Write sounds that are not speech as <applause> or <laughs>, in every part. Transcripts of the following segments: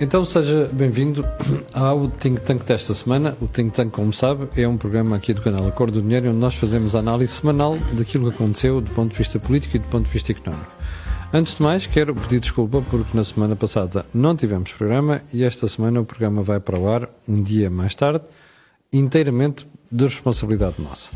Então seja bem-vindo ao Think Tank desta semana. O Think Tank, como sabe, é um programa aqui do canal Acordo do Dinheiro onde nós fazemos a análise semanal daquilo que aconteceu do ponto de vista político e do ponto de vista económico. Antes de mais, quero pedir desculpa porque na semana passada não tivemos programa e esta semana o programa vai para o ar um dia mais tarde, inteiramente de responsabilidade nossa.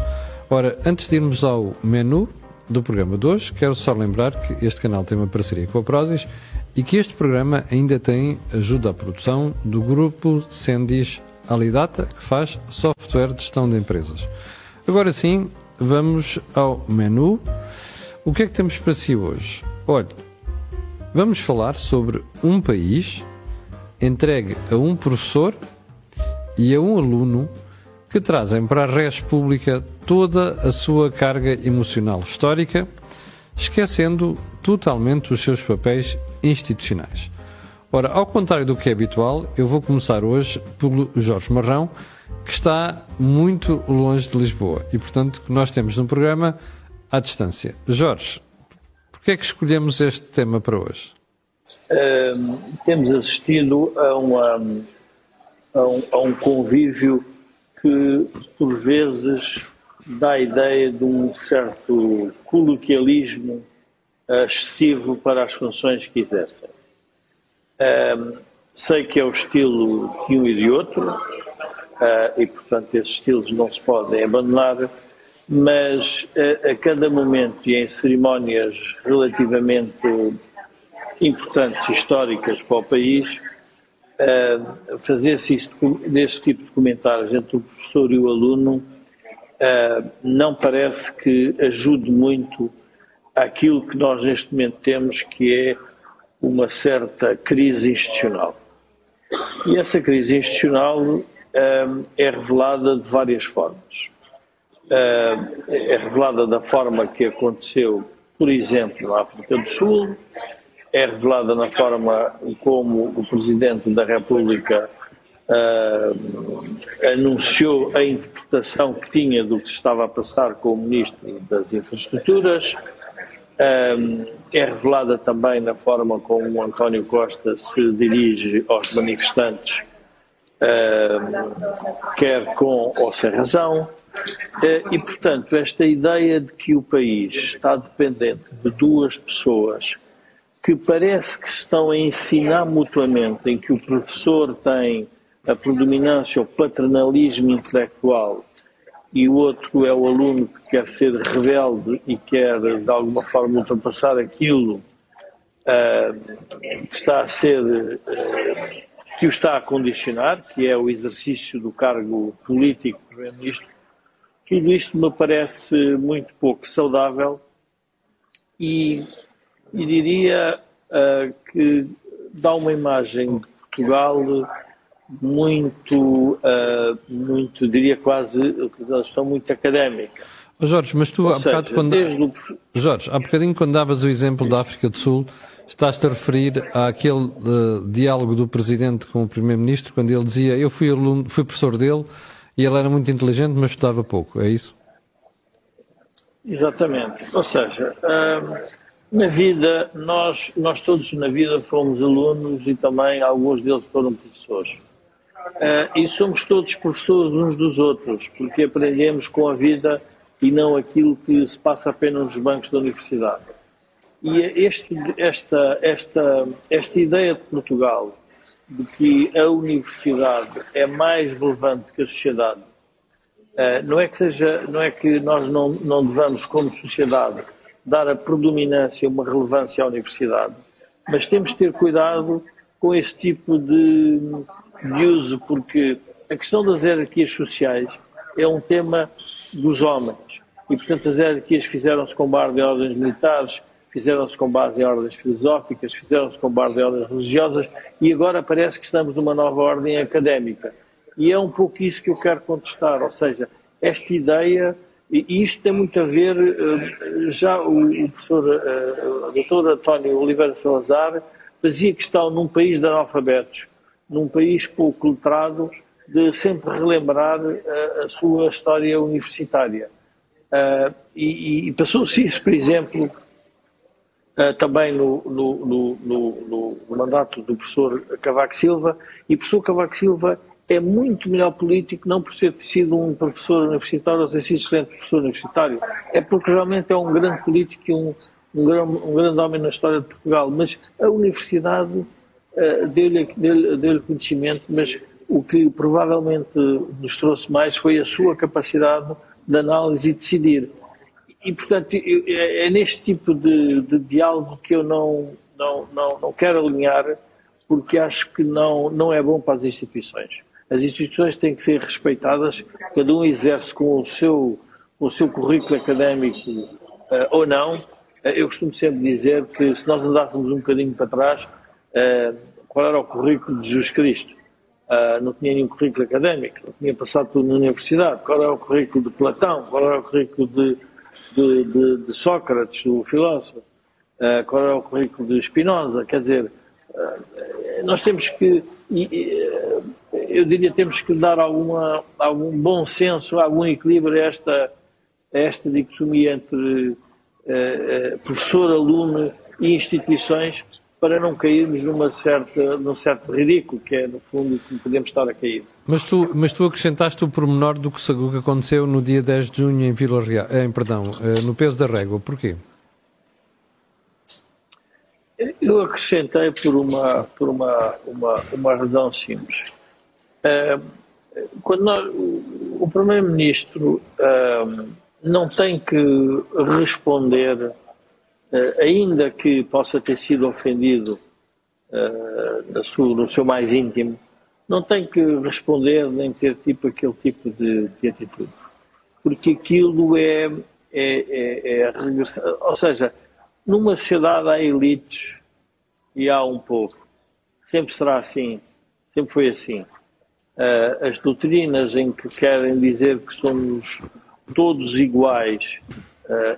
Ora, antes de irmos ao menu do programa de hoje, quero só lembrar que este canal tem uma parceria com a Prozis e que este programa ainda tem ajuda à produção do grupo Sendis Alidata, que faz software de gestão de empresas. Agora sim, vamos ao menu. O que é que temos para si hoje? Olha, vamos falar sobre um país entregue a um professor e a um aluno que trazem para a res pública toda a sua carga emocional histórica, esquecendo totalmente os seus papéis institucionais. Ora, ao contrário do que é habitual, eu vou começar hoje pelo Jorge Marrão, que está muito longe de Lisboa e, portanto, nós temos um programa à distância. Jorge, porquê é que escolhemos este tema para hoje? Temos assistido a, uma, a, um, a um convívio que, por vezes, dá a ideia de um certo coloquialismo excessivo para as funções que exercem. Um, sei que é o estilo de um e de outro, uh, e portanto esses estilos não se podem abandonar, mas uh, a cada momento e em cerimónias relativamente importantes, históricas para o país, uh, fazer-se desse tipo de comentários entre o professor e o aluno não parece que ajude muito àquilo que nós neste momento temos, que é uma certa crise institucional. E essa crise institucional um, é revelada de várias formas. Um, é revelada da forma que aconteceu, por exemplo, na África do Sul, é revelada na forma como o Presidente da República uh, anunciou a interpretação que tinha do que se estava a passar com o Ministro das Infraestruturas, é revelada também na forma como António Costa se dirige aos manifestantes, quer com ou sem razão. Eh, e, portanto, esta ideia de que o país está dependente de duas pessoas que parece que estão a ensinar mutuamente, em que o professor tem a predominância, o paternalismo intelectual e o outro é o aluno que quer ser rebelde e quer, de alguma forma, ultrapassar aquilo uh, que está a ser, uh, que o está a condicionar, que é o exercício do cargo político de Primeiro-Ministro, tudo isto me parece muito pouco saudável e, e diria uh, que dá uma imagem de Portugal muito, uh, muito, diria quase, utilização muito académica. Oh Jorge, mas tu há bocado quando... O... Jorge, há bocadinho quando davas o exemplo da África do Sul, estás-te a referir àquele uh, diálogo do Presidente com o Primeiro-Ministro, quando ele dizia, eu fui, aluno, fui professor dele e ele era muito inteligente, mas estudava pouco, é isso? Exatamente. Ou seja, uh, na vida, nós, nós todos na vida fomos alunos e também alguns deles foram professores. Uh, e somos todos professores uns dos outros, porque aprendemos com a vida e não aquilo que se passa apenas nos bancos da universidade. E este, esta, esta, esta ideia de Portugal de que a universidade é mais relevante que a sociedade, uh, não é que seja, não é que nós não, não devamos, como sociedade, dar a predominância, uma relevância à universidade, mas temos de ter cuidado com esse tipo de de uso, porque a questão das hierarquias sociais é um tema dos homens. E, portanto, as hierarquias fizeram-se com base em ordens militares, fizeram-se com base em ordens filosóficas, fizeram-se com base em ordens religiosas e agora parece que estamos numa nova ordem académica. E é um pouco isso que eu quero contestar, ou seja, esta ideia, e isto tem muito a ver, eh, já o, professor, eh, o doutor António Oliveira Salazar fazia questão num país de analfabetos num país pouco letrado, de sempre relembrar uh, a sua história universitária. Uh, e, e passou-se isso, por exemplo, uh, também no, no, no, no, mandato do professor Cavaco Silva, e o professor Cavaco Silva é muito melhor político, não por ter sido um professor universitário ou ter sido excelente professor universitário, é porque realmente é um grande político e um, um, grande, um grande homem na história de Portugal. Mas a universidade deu-lhe deu conhecimento, mas o que provavelmente nos trouxe mais foi a sua capacidade de análise e decidir. E, portanto, é, é neste tipo de, de, diálogo que eu não, não, não, não quero alinhar, porque acho que não, não é bom para as instituições. As instituições têm que ser respeitadas, cada um exerce com o seu, com o seu currículo académico uh, ou não. Uh, eu costumo sempre dizer que se nós andássemos um bocadinho para trás, uh, qual era o currículo de Jesus Cristo? não tinha nenhum currículo académico, não tinha passado tudo na universidade. Qual era o currículo de Platão? Qual era o currículo de, de, de, de Sócrates, o filósofo? qual era o currículo de Spinoza? Quer dizer, nós temos que eu diria temos que dar alguma, algum bom senso, algum equilíbrio a esta, a esta dicotomia entre uh, uh, professor, aluno e instituições para não cairmos numa certa, num certo ridículo, que é, no fundo, que podemos estar a cair. Mas tu, mas tu acrescentaste o pormenor do que, aconteceu no dia 10 de junho em Vila Real, em, perdão, eh, no peso da régua. Porquê? Eu acrescentei por uma, por uma, uma, uma razão simples. Uh, quando nós, o Primeiro-Ministro uh, não tem que responder, ainda que possa ter sido ofendido no seu mais íntimo, não tem que responder nem ter tipo aquele tipo de, de atitude. Porque aquilo é, é, é, é regressar. Ou seja, numa sociedade há elites e há um povo. Sempre será assim. Sempre foi assim. Uh, as doutrinas em que querem dizer que somos todos iguais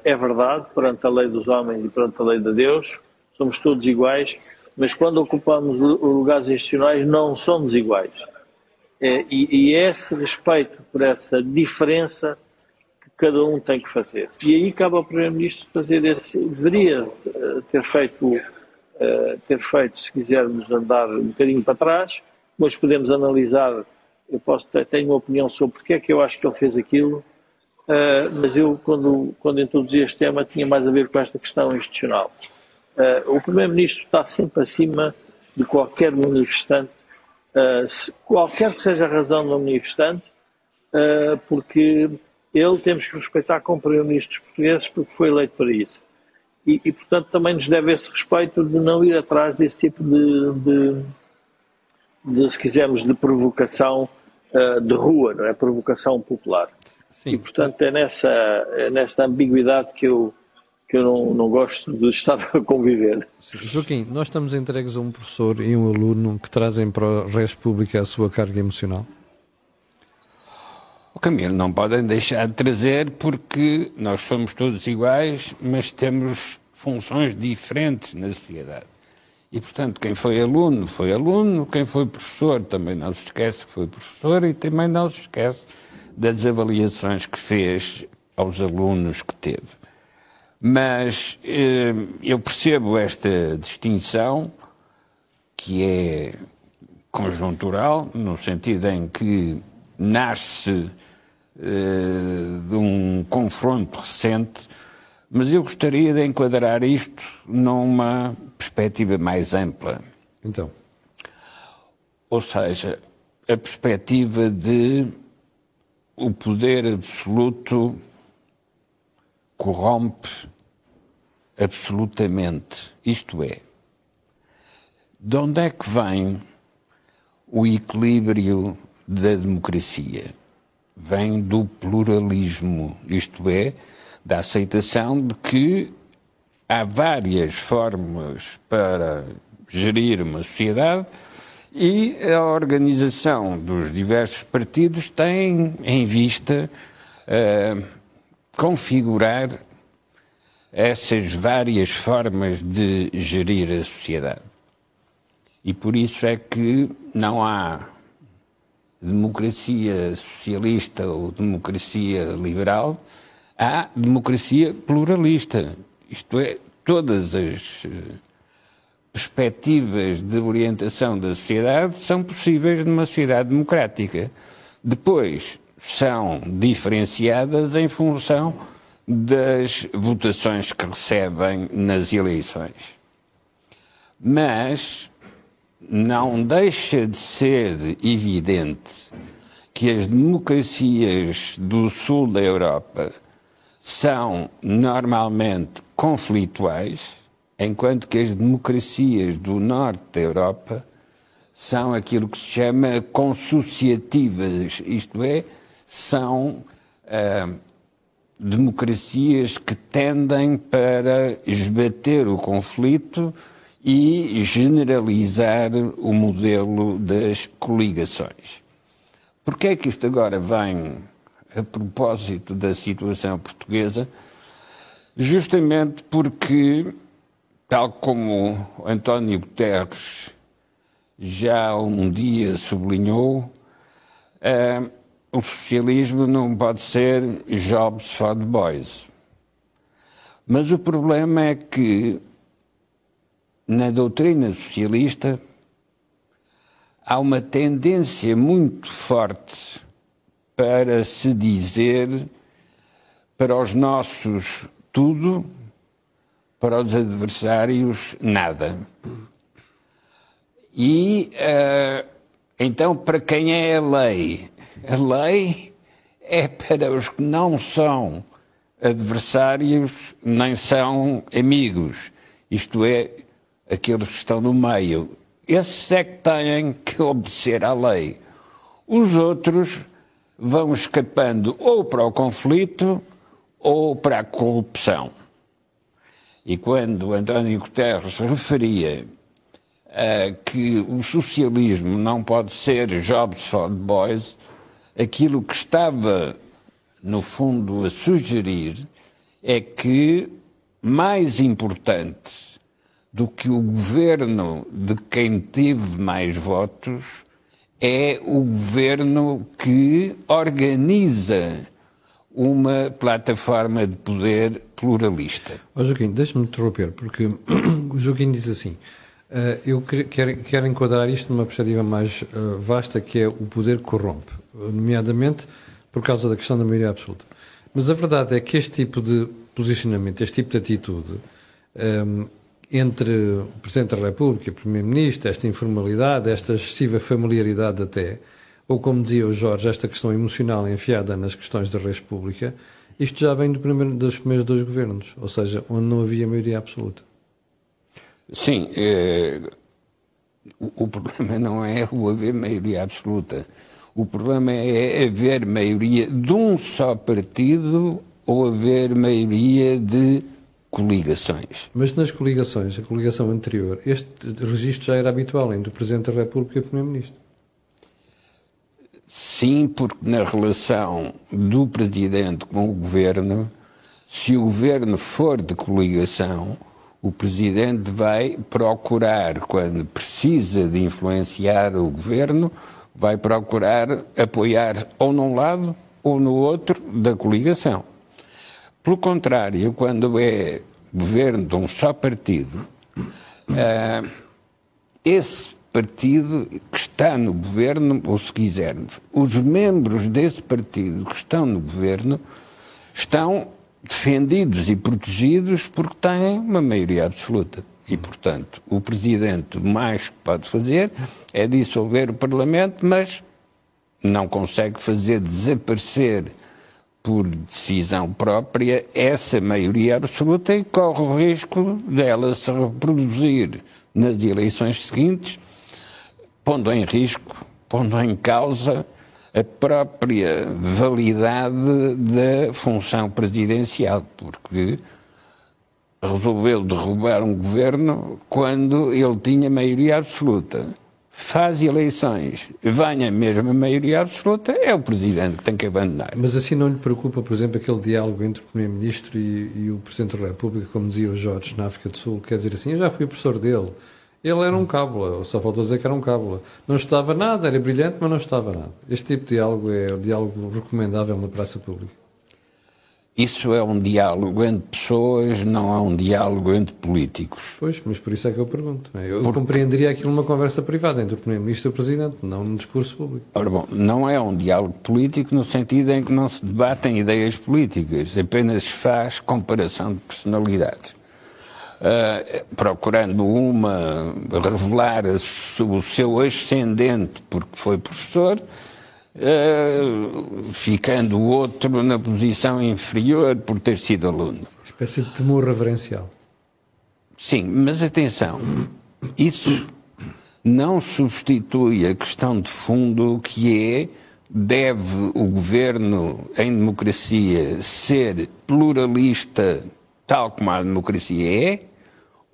é verdade perante a lei dos homens e perante a lei de Deus, somos todos iguais, mas quando ocupamos lugares institucionais não somos iguais. É, e, é esse respeito por essa diferença que cada um tem que fazer. E aí cabe ao Primeiro-Ministro fazer esse. deveria uh, ter feito, ter feito, se quisermos andar um bocadinho para trás mas podemos analisar, eu posso tenho uma opinião sobre porque é que eu acho que ele fez aquilo, uh, mas eu, quando, quando introduzi este tema, tinha mais a ver com esta questão institucional. Uh, o Primeiro-Ministro está sempre acima de qualquer manifestante, uh, qualquer que seja a razão do manifestante, porque ele temos que respeitar como Primeiro-Ministro dos portugueses, porque foi eleito para isso. E, e, portanto, também nos deve esse respeito de não ir atrás desse tipo de, de de, se quisermos, de provocação uh, de rua, não é? Provocação popular. Sim. E, portanto, é nessa, é nesta ambiguidade que eu, que eu não, não gosto de estar a conviver. Joaquim, nós estamos entregues a um professor e um aluno que trazem para a res pública a sua carga emocional? O Camilo, não podem deixar de trazer porque nós somos todos iguais, mas temos funções diferentes na sociedade. E, portanto, quem foi aluno, foi aluno, quem foi professor também não se esquece que foi professor e também não se esquece das avaliações que fez aos alunos que teve. Mas eh, eu percebo esta distinção, que é conjuntural, no sentido em que nasce eh, de um confronto recente mas eu gostaria de enquadrar isto numa perspectiva mais ampla. Então. Ou seja, a perspectiva de o poder absoluto corrompe absolutamente. Isto é, de onde é que vem o equilíbrio da democracia? Vem do pluralismo, isto é, da aceitação de que há várias formas para gerir uma sociedade e a organização dos diversos partidos tem em vista uh, configurar essas várias formas de gerir a sociedade. E por isso é que não há democracia socialista ou democracia liberal, há democracia pluralista. Isto é, todas as eh, perspectivas de orientação da sociedade são possíveis numa sociedade democrática. Depois, são diferenciadas em função das votações que recebem nas eleições. Mas não deixa de ser evidente que as democracias do sul da Europa são normalmente conflituais, enquanto que as democracias do norte da Europa são aquilo que se chama consociativas, isto é, são uh, democracias que tendem para esbater o conflito e generalizar o modelo das coligações. Por que é que isto agora vem a propósito da situação portuguesa? Justamente porque, tal como António Guterres já um dia sublinhou, uh, o socialismo não pode ser jobs for the boys. Mas o problema é que na doutrina socialista há uma tendência muito forte para se dizer para os nossos tudo, para os adversários nada. E uh, então, para quem é a lei? A lei é para os que não são adversários nem são amigos, isto é, aqueles que estão no meio. Esses é que têm que obedecer à lei. Os outros vão escapando ou para o conflito ou para a corrupção. E quando António Guterres referia a que o socialismo não pode ser jobs for boys, aquilo que estava, no fundo, a sugerir é que mais importante do que o governo de quem teve mais votos é o governo que organiza uma plataforma de poder pluralista. Oh, Joaquim, deixe-me interromper, porque <clears throat> o Joaquim diz assim: uh, eu quero, quero, enquadrar isto numa perspectiva mais uh, vasta, que é o poder corrompe, nomeadamente por causa da questão da maioria absoluta. Mas a verdade é que este tipo de posicionamento, este tipo de atitude, um, ehm, entre o Presidente da República e o Primeiro-Ministro, esta informalidade, esta excessiva familiaridade até, ou como dizia o Jorge, esta questão emocional enfiada nas questões da res pública, isto já vem do primeiro, dos primeiros dois governos, ou seja, onde não havia maioria absoluta. Sim, é, o, o, problema <laughs> não é o haver maioria absoluta. O problema é haver maioria de um só partido ou haver maioria de coligações. Mas nas coligações, a coligação anterior, este registro já era habitual entre o Presidente da República e o Primeiro-Ministro. Sim, porque na relação do Presidente com o Governo, se o Governo for de coligação, o Presidente vai procurar, quando precisa de influenciar o Governo, vai procurar apoiar ou num lado ou no outro da coligação. Pelo contrário, quando é governo de um só partido, uh, esse partido que está no governo, ou se quisermos, os membros desse partido que estão no governo estão defendidos e protegidos porque têm uma maioria absoluta. E, portanto, o Presidente mais que pode fazer é dissolver o Parlamento, mas não consegue fazer desaparecer por decisão própria essa maioria absoluta e corre o risco dela se reproduzir nas eleições seguintes, pondo em risco, pondo em causa a própria validade da função presidencial, porque resolveu derrubar um governo quando ele tinha maioria absoluta faz eleições, venha mesmo a maioria absoluta, é o Presidente que tem que abandonar. Mas assim não lhe preocupa, por exemplo, aquele diálogo entre o Primeiro-Ministro e, e, o Presidente da República, como dizia o Jorge na África do Sul, quer dizer assim, eu já fui professor dele, ele era um cábula, só faltou dizer que era um cábula. Não estava nada, era brilhante, mas não estava nada. Este tipo de diálogo é o diálogo recomendável na praça pública. Isso é um diálogo entre pessoas, não é um diálogo entre políticos. Pois, mas por isso é que eu pergunto. É? Eu Porque... compreenderia aquilo numa conversa privada entre o Primeiro-Ministro e o Presidente, não num discurso público. Ora bom, não é um diálogo político no sentido em que não se debatem ideias políticas, apenas se faz comparação de personalidades. Uh, procurando uma revelar o seu ascendente porque foi professor, uh, ficando o outro na posição inferior por ter sido aluno. Espécie de temor reverencial. Sim, mas atenção, isso não substitui a questão de fundo que é deve o governo em democracia ser pluralista tal como a democracia é,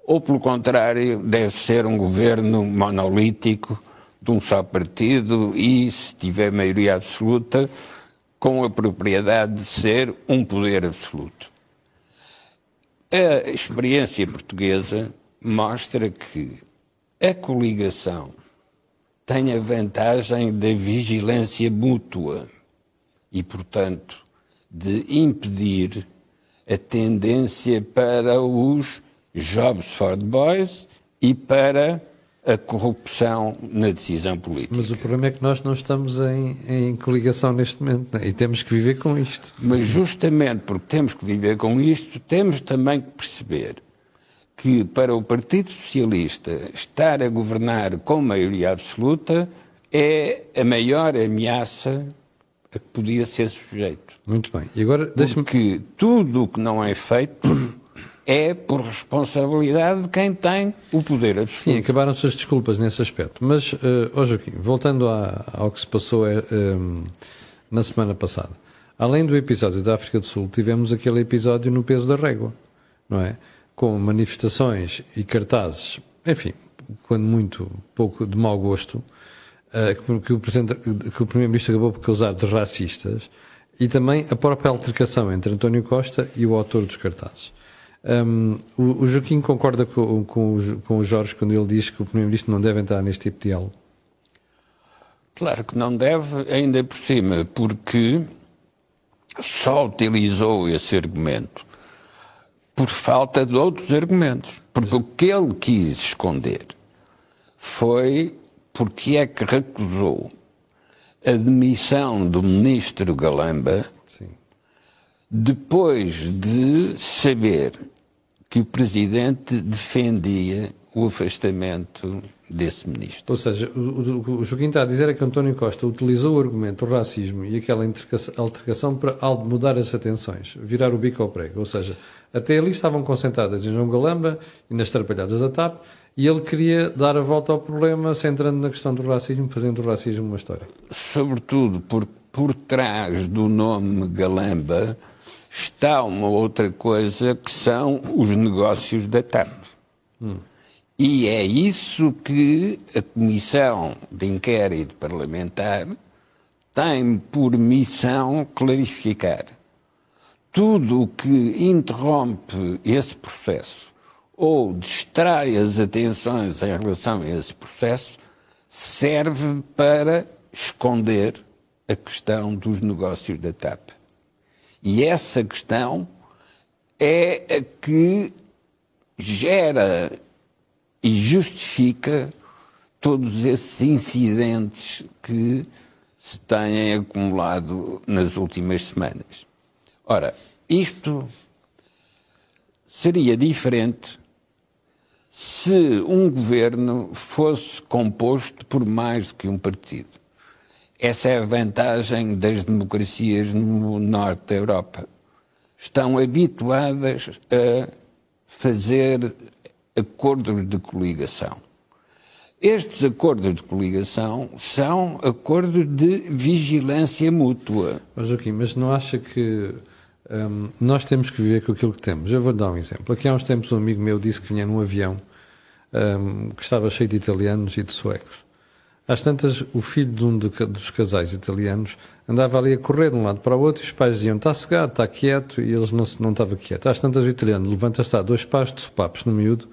ou pelo contrário deve ser um governo monolítico de um só partido e, se tiver maioria absoluta, com a propriedade de ser um poder absoluto. A experiência portuguesa mostra que a coligação tem a vantagem da vigilância mútua e, portanto, de impedir a tendência para os jobs for the boys e para a corrupção na decisão política. Mas o problema é que nós não estamos em, em coligação neste momento né? e temos que viver com isto. Mas justamente porque temos que viver com isto, temos também que perceber que para o Partido Socialista estar a governar com maioria absoluta é a maior ameaça a que podia ser sujeito. Muito bem. E agora Porque tudo o que não é feito é por responsabilidade de quem tem o poder absoluto. Sim, acabaram-se as desculpas nesse aspecto. Mas, uh, oh Joaquim, voltando à, ao que se passou uh, na semana passada, além do episódio da África do Sul, tivemos aquele episódio no peso da régua, não é? Com manifestações e cartazes, enfim, quando muito pouco de mau gosto, uh, que, o que o Primeiro-Ministro acabou por causar de racistas, e também a própria altercação entre António Costa e o autor dos cartazes. Um, o, o, Joaquim concorda com, com, o, com o Jorge quando ele diz que o Primeiro-Ministro não deve entrar neste tipo de diálogo? Claro que não deve, ainda por cima, porque só utilizou esse argumento por falta de outros argumentos. Porque o que ele quis esconder foi porque é que recusou a demissão do ministro Galamba Sim. depois de saber que o Presidente defendia o afastamento desse ministro. Ou seja, o, o, o Joaquim está a dizer é que António Costa utilizou o argumento do racismo e aquela altercação para mudar as atenções, virar o bico ao prego. Ou seja, até ali estavam concentradas em João Galamba e nas trapalhadas da TAP e ele queria dar a volta ao problema, centrando na questão do racismo, fazendo do racismo uma história. Sobretudo por, por trás do nome Galamba está uma outra coisa que são os negócios da TAP. Hum. E é isso que a Comissão de Inquérito Parlamentar tem por missão clarificar. Tudo o que interrompe esse processo ou distrai as atenções em relação a esse processo serve para esconder a questão dos negócios da TAP. E essa questão é a que gera e justifica todos esses incidentes que se têm acumulado nas últimas semanas. Ora, isto seria diferente se um governo fosse composto por mais do que um partido. Essa é a vantagem das democracias no norte da Europa. Estão habituadas a fazer acordos de coligação. Estes acordos de coligação são acordos de vigilância mútua. Mas, Joaquim, mas não acha que hum, nós temos que viver com aquilo que temos? Eu vou dar um exemplo. Aqui há uns tempos um amigo meu disse que vinha num avião hum, que estava cheio de italianos e de suecos. Às tantas, o filho de um de, dos casais italianos andava ali a correr de um lado para o outro e os pais diziam está cegado, está quieto e eles não, não estavam quietos. Às tantas, o italiano levanta-se, dois passos de sopapos no miúdo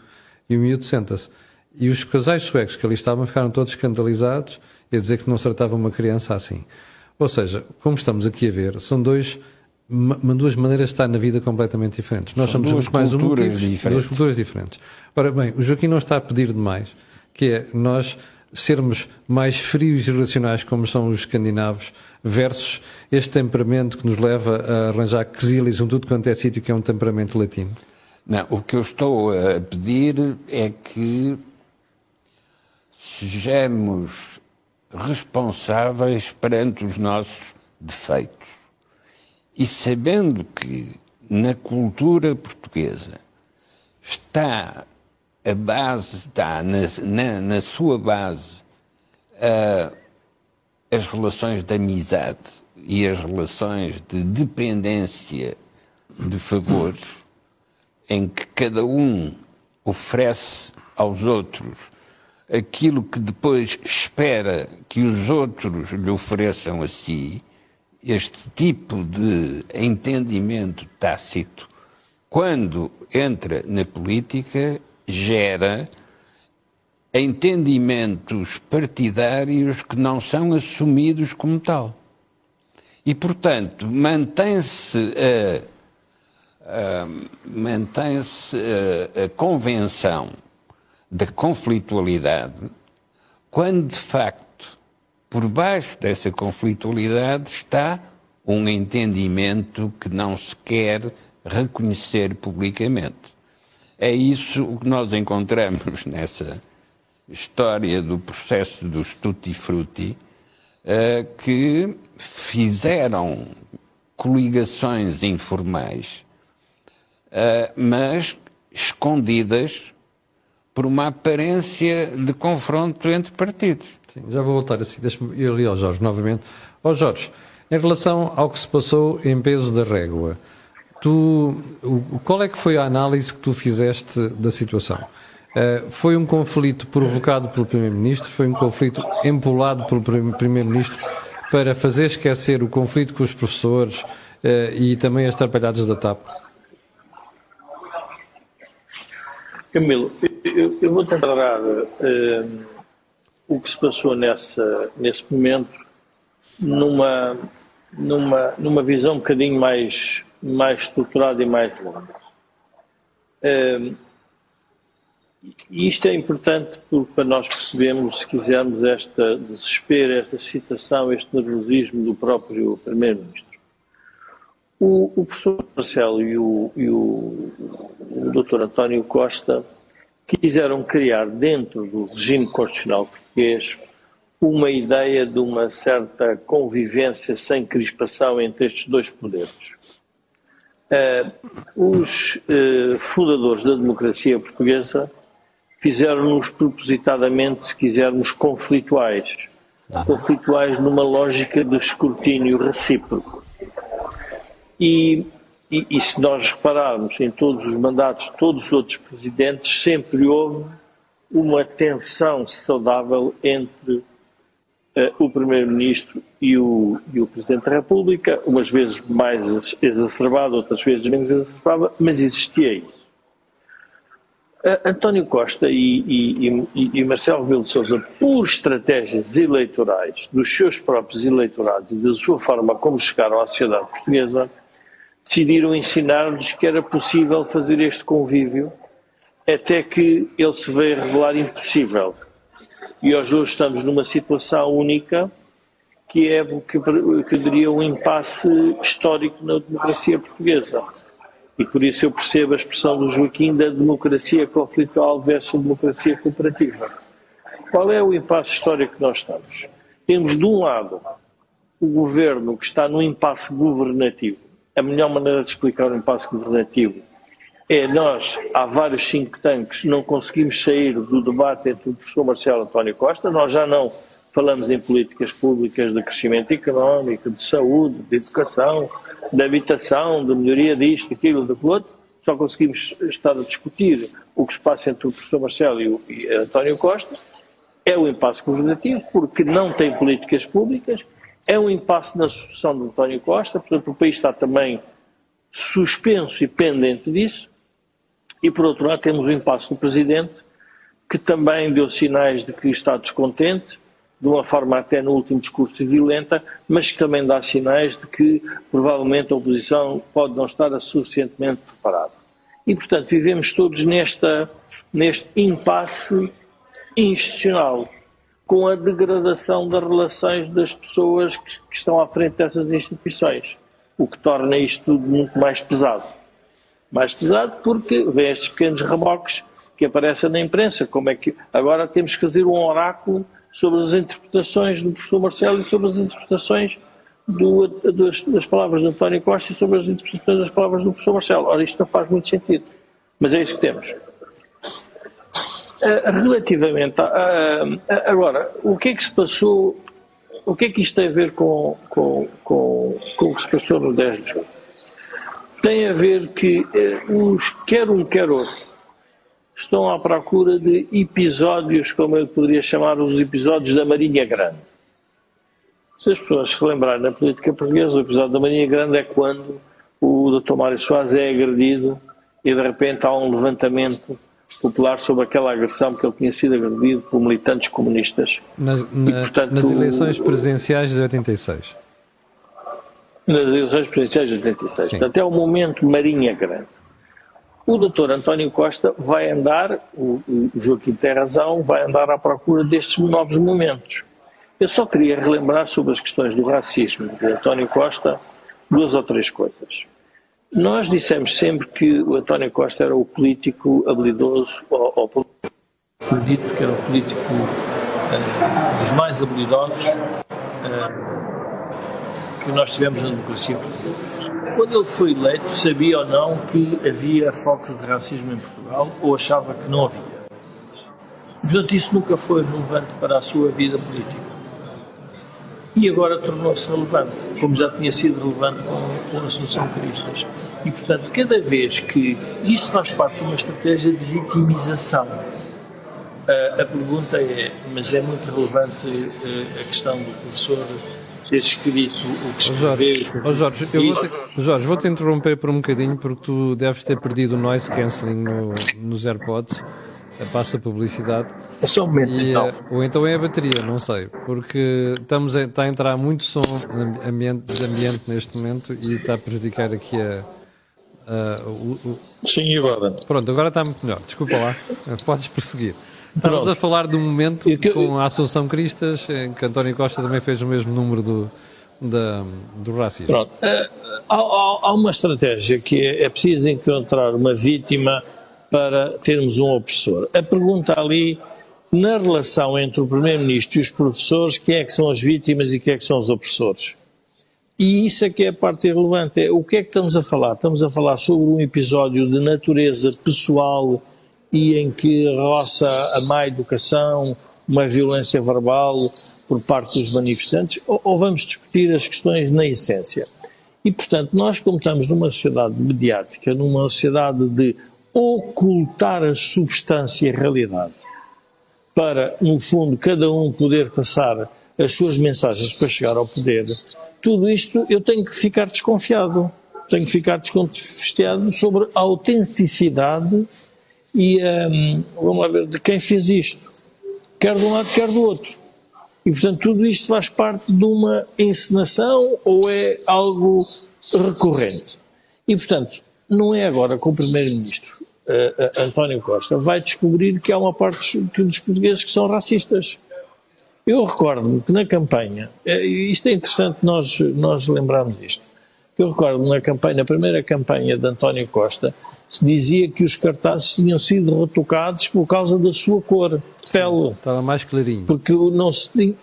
e o miúdo senta-se. E os casais suecos que ali estavam ficaram todos escandalizados e a dizer que não se tratava uma criança assim. Ou seja, como estamos aqui a ver, são dois duas maneiras de estar na vida completamente diferentes. Nós São somos duas mais culturas humildes, diferentes. duas culturas diferentes. Ora bem, o Joaquim não está a pedir demais, que é nós sermos mais frios e racionais como são os escandinavos versus este temperamento que nos leva a arranjar quesílios um tudo quanto é sítio que é um temperamento latino. Não, o que eu estou a pedir é que sejamos responsáveis perante os nossos defeitos. E sabendo que na cultura portuguesa está a base, está na, na, na sua base uh, as relações de amizade e as relações de dependência de favores, em que cada um oferece aos outros aquilo que depois espera que os outros lhe ofereçam a si, este tipo de entendimento tácito, quando entra na política, gera entendimentos partidários que não são assumidos como tal. E, portanto, mantém-se a, a, mantém a, a convenção da conflitualidade, quando de facto, por baixo dessa conflitualidade está um entendimento que não se quer reconhecer publicamente. É isso o que nós encontramos nessa história do processo dos tutti frutti, uh, que fizeram coligações informais, uh, mas escondidas por uma aparência de confronto entre partidos. Sim, já vou voltar assim, deixa-me ir ali ao Jorge novamente. Ó Jorge, em relação ao que se passou em peso da régua, tu, qual é que foi a análise que tu fizeste da situação? Uh, foi um conflito provocado pelo Primeiro-Ministro, foi um conflito empolado pelo Primeiro-Ministro para fazer esquecer o conflito com os professores uh, e também as atrapalhadas da TAP? Camilo, eu, eu vou tentar uh, o que se passou nessa, nesse momento numa, numa, numa visão um bocadinho mais, mais estruturada e mais longa. Uh, e isto é importante para nós percebermos, se quisermos, esta desespero, esta excitação, este nervosismo do próprio Primeiro-Ministro. O, o, professor Marcelo e o, e o, o Dr. António Costa quiseram criar dentro do regime constitucional português uma ideia de uma certa convivência sem crispação entre estes dois poderes. Uh, os uh, fundadores da democracia portuguesa fizeram-nos propositadamente, se quisermos, conflituais. Conflituais numa lógica de escrutínio recíproco. E, e, e, se nós repararmos em todos os mandatos, todos os outros presidentes, sempre houve uma tensão saudável entre o Primeiro-Ministro e o, e o Presidente da República, umas vezes mais exacerbada, outras vezes menos exacerbada, mas existia isso. António Costa e, e, e, Marcelo Rebelo de Sousa, por estratégias eleitorais dos seus próprios eleitorados e da sua forma como chegaram à sociedade portuguesa, decidiram ensinar-lhes que era possível fazer este convívio até que ele se veio revelar impossível. E hoje, hoje estamos numa situação única que é o que, que diria um impasse histórico na democracia portuguesa e por isso eu percebo a expressão do Joaquim da democracia conflitual versus democracia cooperativa. Qual é o impasse histórico que nós estamos? Temos, de um lado, o governo que está no impasse governativo. A melhor maneira de explicar o impasse governativo é nós, há vários think tanks, não conseguimos sair do debate entre o professor Marcelo António Costa, nós já não falamos em políticas públicas de crescimento económico, de saúde, de educação, de habitação, de melhoria disto, daquilo, daquilo outro, só conseguimos estar a discutir o que se passa entre o professor Marcelo e o e António Costa, é o impasse governativo, porque não tem políticas públicas, é um impasse na sucessão de António Costa, portanto o país está também suspenso e pendente disso, e por outro lado temos o impasse do Presidente, que também deu sinais de que está descontente, de uma forma até no último discurso violenta, mas que também dá sinais de que provavelmente a oposição pode não estar suficientemente preparada. E, portanto, vivemos todos nesta, neste impasse institucional, com a degradação das relações das pessoas que, que estão à frente dessas instituições, o que torna isto tudo muito mais pesado. Mais pesado porque vêm estes pequenos reboques que aparecem na imprensa, como é que agora temos que fazer um oráculo sobre as interpretações do professor Marcelo e sobre as interpretações do, das, das, palavras de António Costa e sobre as interpretações das palavras do professor Marcelo. Ora, isto não faz muito sentido, mas é isso que temos. Uh, relativamente a, uh, agora, o que é que se passou, o que é que isto tem a ver com, com, com, com o que se passou no 10 de julho? Tem a ver que uh, os quer um, quer outro estão à procura de episódios, como eu poderia chamar os episódios da Marinha Grande. Se as pessoas se lembrarem na política portuguesa, o episódio da Marinha Grande é quando o Dr. Mário Soares é agredido e de repente há um levantamento popular sobre aquela agressão porque ele tinha sido agredido por militantes comunistas. Nas, na, e, portanto, nas eleições presidenciais de 86. Nas eleições presidenciais de 86. Sim. Portanto, é o momento Marinha Grande. O doutor António Costa vai andar, o, o Joaquim tem razão, vai andar à procura destes novos momentos. Eu só queria relembrar sobre as questões do racismo de António Costa duas ou três coisas. Nós dissemos sempre que o António Costa era o político habilidoso, ou, ou foi dito que era o político uh, dos mais habilidosos uh, que nós tivemos na democracia. Quando ele foi eleito, sabia ou não que havia focos de racismo em Portugal ou achava que não havia? Portanto, isso nunca foi relevante para a sua vida política. E agora tornou-se relevante, como já tinha sido relevante com, a Assunção Cristas. E, portanto, cada vez que isto faz parte de uma estratégia de vitimização, a, a pergunta é: mas é muito relevante a, a questão do professor ter escrito o que escreveu. Oh Jorge, oh Jorge, eu vou te, Jorge, vou-te interromper por um bocadinho porque tu deves ter perdido o noise cancelling no, nos AirPods. Passa publicidade. É só um momento, e, então. Ou então é a bateria, não sei. Porque estamos a, está a entrar muito som ambiente, de ambiente neste momento e está a prejudicar aqui a. a o, o... Sim, agora. Pronto, agora está muito melhor. Desculpa lá. Podes prosseguir. Estamos a falar do momento que... com a Assunção Cristas, em que António Costa também fez o mesmo número do, da, do racismo. Pronto. Uh, há, há, uma estratégia que é, é preciso encontrar uma vítima para termos um opressor. A pergunta ali, na relação entre o Primeiro-Ministro e os professores, quem é que são as vítimas e quem é que são os opressores? E isso é que é a parte relevante. É, o que é que estamos a falar? Estamos a falar sobre um episódio de natureza pessoal e em que roça a má educação, uma violência verbal por parte dos manifestantes, ou, ou vamos discutir as questões na essência? E, portanto, nós, como estamos numa sociedade mediática, numa sociedade de ocultar a substância e a realidade, para, no fundo, cada um poder passar as suas mensagens para chegar ao poder, tudo isto eu tenho que ficar desconfiado. Tenho que ficar desconfiado sobre a autenticidade e um, vamos lá ver de quem fez isto, quer de um lado, quer do outro. E portanto tudo isto faz parte de uma encenação ou é algo recorrente. E portanto, não é agora que o Primeiro-Ministro uh, uh, António Costa vai descobrir que há uma parte dos portugueses que são racistas. Eu recordo-me que na campanha, uh, isto é interessante nós, nós lembrarmos isto, eu recordo na campanha, na primeira campanha de António Costa, se dizia que os cartazes tinham sido retocados por causa da sua cor de pele. Estava mais clarinho. Porque não se tinha,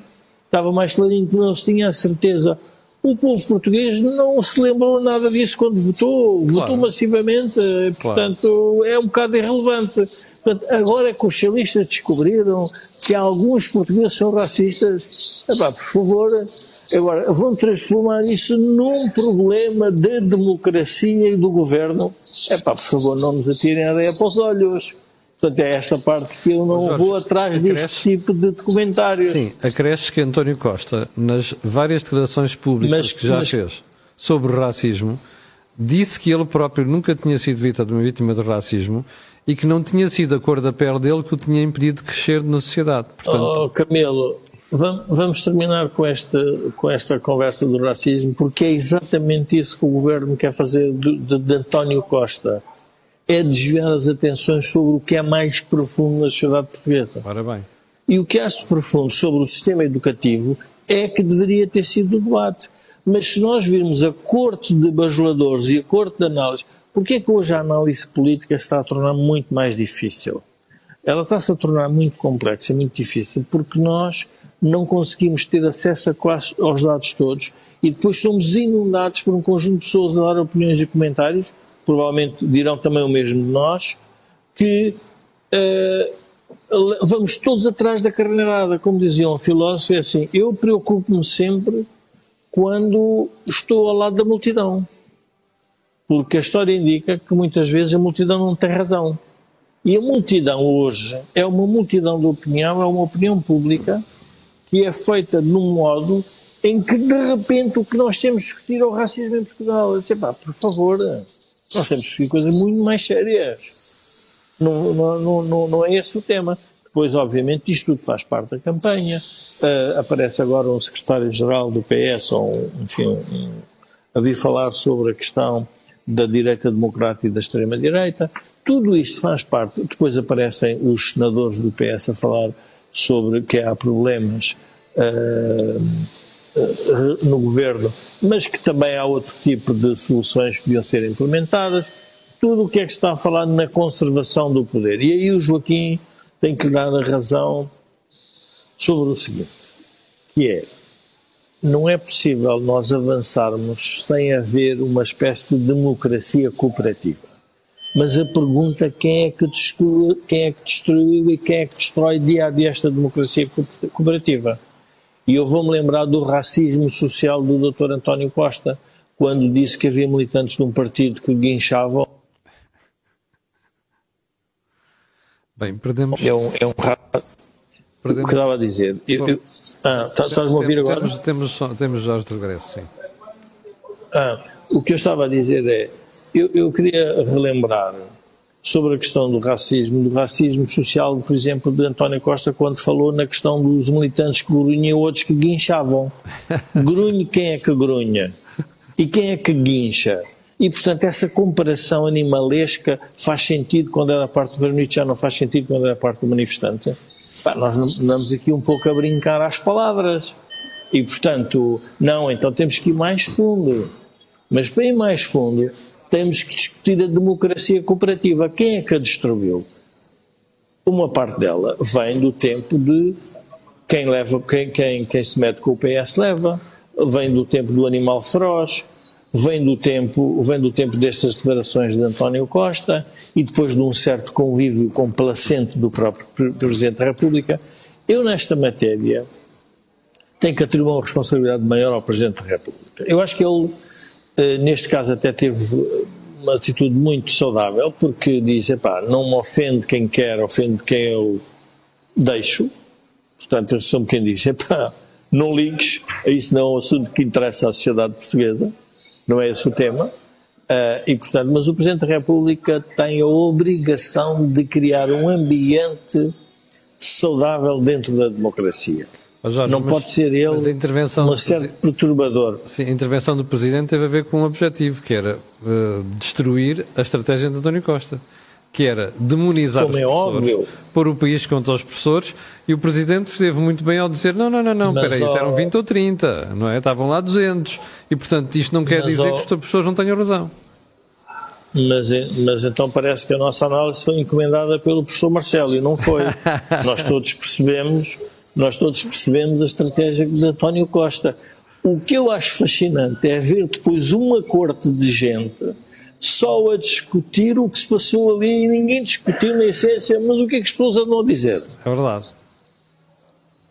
estava mais clarinho que não se tinha a certeza. O povo português não se lembrou nada disso quando votou, claro. votou massivamente, portanto claro. é um bocado irrelevante. Portanto, agora que os socialistas descobriram que alguns portugueses são racistas, epá, por favor, Agora, vão transformar isso num problema de democracia e do governo. É pá, por favor, não nos atirem a areia para os olhos. Portanto, é esta parte que eu não Jorge, vou atrás acresce, deste tipo de documentários. Sim, acresce que António Costa, nas várias declarações públicas mas, que já mas, fez sobre o racismo, disse que ele próprio nunca tinha sido vítima de uma vítima de racismo e que não tinha sido a cor da pele dele que o tinha impedido de crescer na sociedade. Portanto, oh, Camilo, Vamos terminar com esta, com esta conversa do racismo, porque é exatamente isso que o governo quer fazer de, de, de António Costa. É desviar as atenções sobre o que é mais profundo na sociedade portuguesa. Ora bem. E o que é profundo sobre o sistema educativo é que deveria ter sido o debate. Mas se nós virmos a corte de bajuladores e a corte de análise, porquê é que hoje a análise política está a tornar muito mais difícil? Ela está-se a tornar muito complexa, muito difícil, porque nós não conseguimos ter acesso aos dados todos e depois somos inundados por um conjunto de pessoas a dar opiniões e comentários, provavelmente dirão também o mesmo de nós, que uh, vamos todos atrás da carneirada, como dizia um filósofo, é assim, eu preocupo-me sempre quando estou ao lado da multidão, porque a história indica que muitas vezes a multidão não tem razão. E a multidão hoje é uma multidão de opinião, é uma opinião pública que é feita num modo em que, de repente, o que nós temos de discutir é o racismo em Portugal. Eu disse, pá, por favor, nós temos de discutir coisas muito mais sérias. Não, não, não, não é esse o tema. Depois, obviamente, isto tudo faz parte da campanha. Uh, aparece agora um secretário-geral do PS, ou, enfim, um, a vir falar sobre a questão da direita democrata e da extrema-direita. Tudo isto faz parte. Depois aparecem os senadores do PS a falar sobre que há problemas uh, no governo, mas que também há outro tipo de soluções que deviam ser implementadas. Tudo o que é que está a falar na conservação do poder. E aí o Joaquim tem que dar a razão sobre o seguinte, que é, não é possível nós avançarmos sem haver uma espécie de democracia cooperativa. Mas a pergunta é quem é que destruiu, quem é que destruiu e quem é que destrói dia a dia esta democracia cooperativa? E eu vou-me lembrar do racismo social do Dr. António Costa, quando disse que havia militantes de um partido que guinchavam. Bem, perdemos. É um, é um Perdemos... O que estava a dizer? Eu, eu... Ah, tá, estás-me a ouvir agora? Temos, temos, temos já de regresso, sim. Ah, o que eu estava a dizer é, eu, eu queria relembrar sobre a questão do racismo, do racismo social, por exemplo, de António Costa, quando falou na questão dos militantes que grunham e outros que guinchavam. <laughs> Grunhe quem é que grunha? E quem é que guincha? E, portanto, essa comparação animalesca faz sentido quando é da parte do governo já não faz sentido quando é da parte do manifestante. Pá, nós andamos aqui um pouco a brincar às palavras. E, portanto, não, então temos que ir mais fundo. Mas bem mais fundo, temos que discutir a democracia cooperativa. Quem é que a destruiu? Uma parte dela vem do tempo de quem leva, quem, quem, quem se mete com o PS leva, vem do tempo do animal feroz, vem do tempo, vem do tempo destas declarações de António Costa e depois de um certo convívio complacente do próprio Presidente da República. Eu, nesta matéria, tenho que atribuir uma responsabilidade maior ao Presidente da República. Eu acho que ele neste caso até teve uma atitude muito saudável, porque diz, epá, não me ofende quem quer, ofende quem eu deixo. Portanto, eu sou quem diz, epá, não ligues, isso não é um assunto que interessa à sociedade portuguesa, não é esse o tema. Uh, e, portanto, mas o Presidente da República tem a obrigação de criar um ambiente saudável dentro da democracia. Jorge, não mas, pode ser ele um certo perturbador. Sim, a intervenção do Presidente teve a ver com um objetivo, que era uh, destruir a estratégia de António Costa, que era demonizar Como os é professores, óbvio. pôr o país contra os professores, e o Presidente esteve muito bem ao dizer, não, não, não, não, espera isso eram 20 ou 30, não é? Estavam lá 200, e portanto isto não quer mas, dizer ó... que os professores não tenham razão. Mas, mas então parece que a nossa análise foi encomendada pelo professor Marcelo, e não foi. <laughs> Nós todos percebemos nós todos percebemos a estratégia de António Costa. O que eu acho fascinante é ver depois uma corte de gente só a discutir o que se passou ali e ninguém discutiu na essência, mas o que é que as pessoas andam a dizer? É verdade.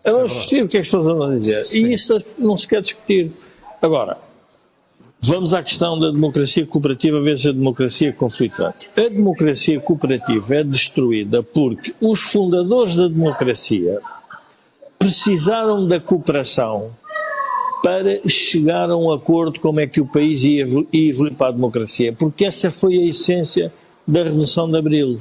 É Vamos é discutir o que é que as pessoas andam a dizer. Sim. E isso não se quer discutir. Agora, vamos à questão da democracia cooperativa vezes a democracia conflituante. A democracia cooperativa é destruída porque os fundadores da democracia precisaram da cooperação para chegar a um acordo como é que o país ia evoluir para a democracia, porque essa foi a essência da Revolução de Abril.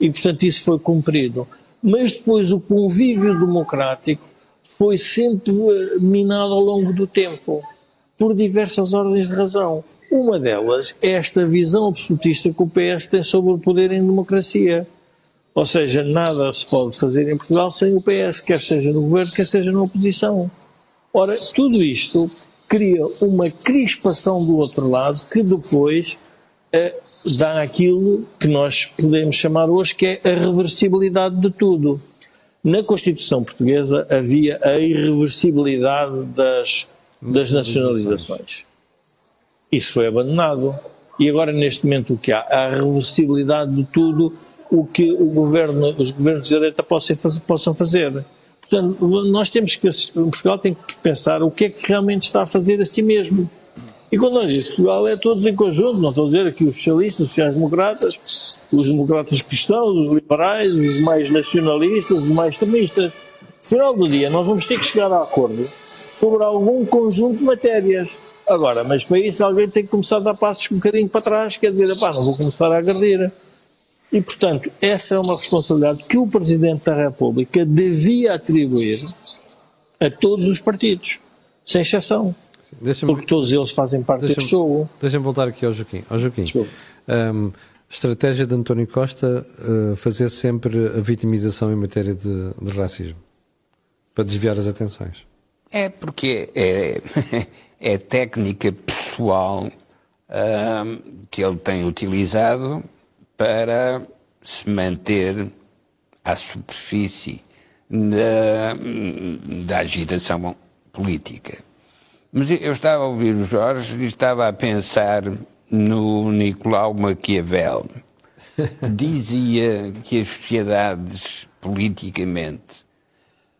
E, portanto, isso foi cumprido. Mas depois o convívio democrático foi sempre eh, minado ao longo do tempo, por diversas ordens de razão. Uma delas é esta visão absolutista que o PS tem sobre o poder em democracia. Ou seja, nada se pode fazer em Portugal sem o PS, quer seja no governo, quer seja na oposição. Ora, tudo isto cria uma crispação do outro lado que depois eh, dá aquilo que nós podemos chamar hoje que é a reversibilidade de tudo. Na Constituição Portuguesa havia a irreversibilidade das, das nacionalizações. Isso foi abandonado. E agora, neste momento, o que há? A reversibilidade de tudo o que o governo, os governos de direita possam. Possam fazer. Portanto, nós temos que, Portugal tem que pensar o que é que realmente está a fazer a si mesmo. E quando nós dizemos Portugal é todos em conjunto, não estou a dizer aqui os socialistas, os sociais-democratas, os democratas cristãos, os liberais, os mais nacionalistas, os mais extremistas. No final do dia, nós vamos ter que chegar a acordo sobre algum conjunto de matérias. Agora, mas para isso alguém tem que começar a dar passos um bocadinho para trás, quer dizer, pá, não vou começar a agredir. E, portanto, essa é uma responsabilidade que o Presidente da República devia atribuir a todos os partidos, sem exceção. Porque todos eles fazem parte deste jogo. Deixa-me voltar aqui ao Joaquim. Ao Joaquim. Um, estratégia de António Costa uh, fazer sempre a vitimização em matéria de, de, racismo para desviar as atenções. É porque é, <laughs> é técnica pessoal uh, que ele tem utilizado para se manter à superfície da, da agitação política. Mas eu estava a ouvir o Jorge e estava a pensar no Nicolau Maquiavel, que <laughs> dizia que as sociedades politicamente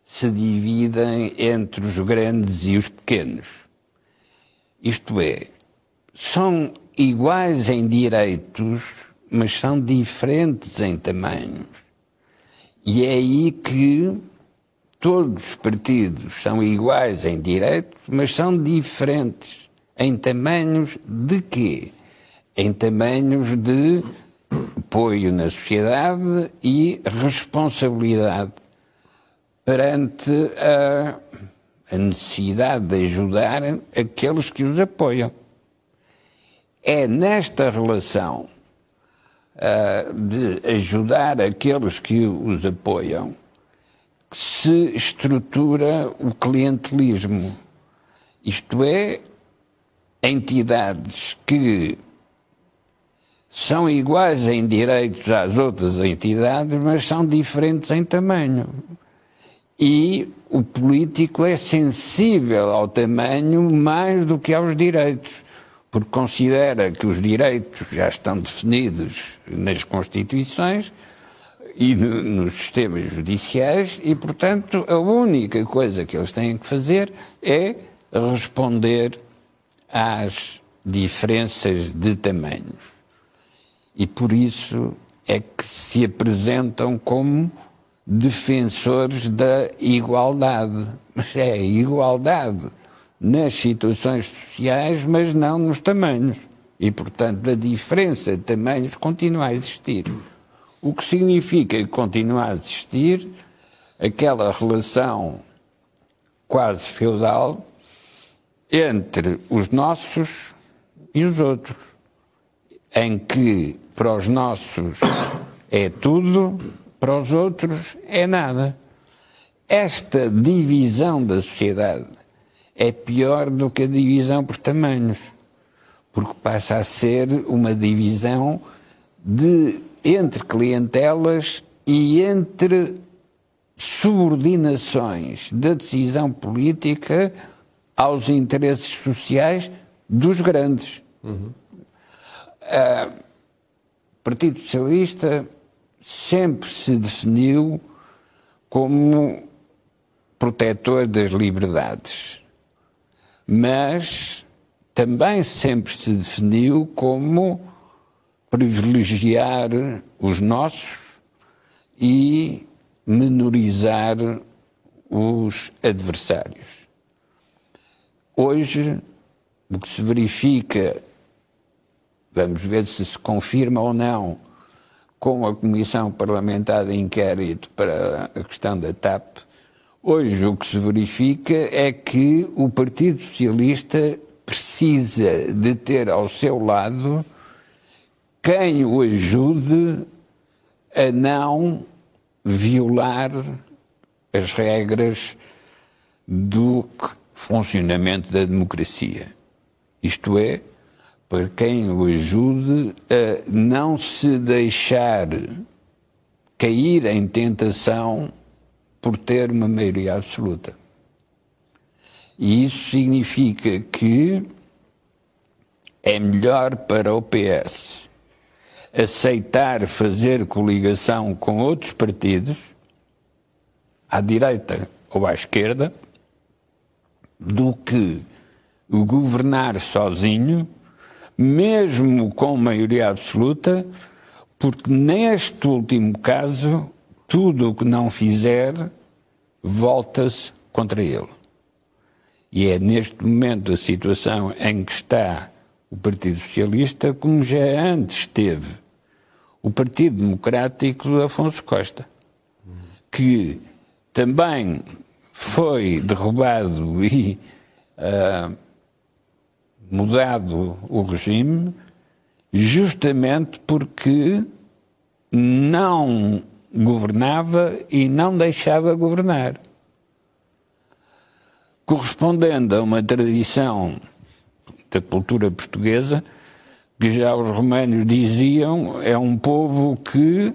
se dividem entre os grandes e os pequenos. Isto é, são iguais em direitos, mas são diferentes em tamanhos. E é aí que todos os partidos são iguais em direitos, mas são diferentes em tamanhos de quê? Em tamanhos de apoio na sociedade e responsabilidade perante a, a necessidade de ajudar aqueles que os apoiam. É nesta relação uh, de ajudar aqueles que os apoiam se estrutura o clientelismo. Isto é, entidades que são iguais em direitos às outras entidades, mas são diferentes em tamanho. E o político é sensível ao tamanho mais do que aos direitos, porque considera que os direitos já estão definidos nas Constituições e no, nos sistemas judiciais e, portanto, a única coisa que eles têm que fazer é responder às diferenças de tamanhos. E por isso é que se apresentam como defensores da igualdade. Mas é a igualdade nas situações sociais, mas não nos tamanhos. E, portanto, a diferença de tamanhos continua a existir. O que significa que continua a existir aquela relação quase feudal entre os nossos e os outros, em que para os nossos é tudo, para os outros é nada. Esta divisão da sociedade é pior do que a divisão por tamanhos, porque passa a ser uma divisão de entre clientelas e entre subordinações da decisão política aos interesses sociais dos grandes. Uhum. Uh, o Partido Socialista sempre se definiu como protetor das liberdades, mas também sempre se definiu como privilegiar os nossos e menorizar os adversários. Hoje, o que se verifica, vamos ver se se confirma ou não, com a Comissão Parlamentar de Inquérito para a questão da TAP, Hoje o que se verifica é que o Partido Socialista precisa de ter ao seu lado quem o ajude a não violar as regras do funcionamento da democracia. Isto é, para quem o ajude a não se deixar cair em tentação por ter uma maioria absoluta. E isso significa que é melhor para o PS aceitar fazer coligação com outros partidos, à direita ou à esquerda, do que governar sozinho, mesmo com maioria absoluta, porque neste último caso, tudo o que não fizer volta-se contra ele. E é neste momento a situação em que está o Partido Socialista, como já antes esteve o Partido Democrático de Afonso Costa, que também foi derrubado e uh, mudado o regime, justamente porque não governava e não deixava governar. Correspondendo a uma tradição da cultura portuguesa, que já os romanos diziam, é um povo que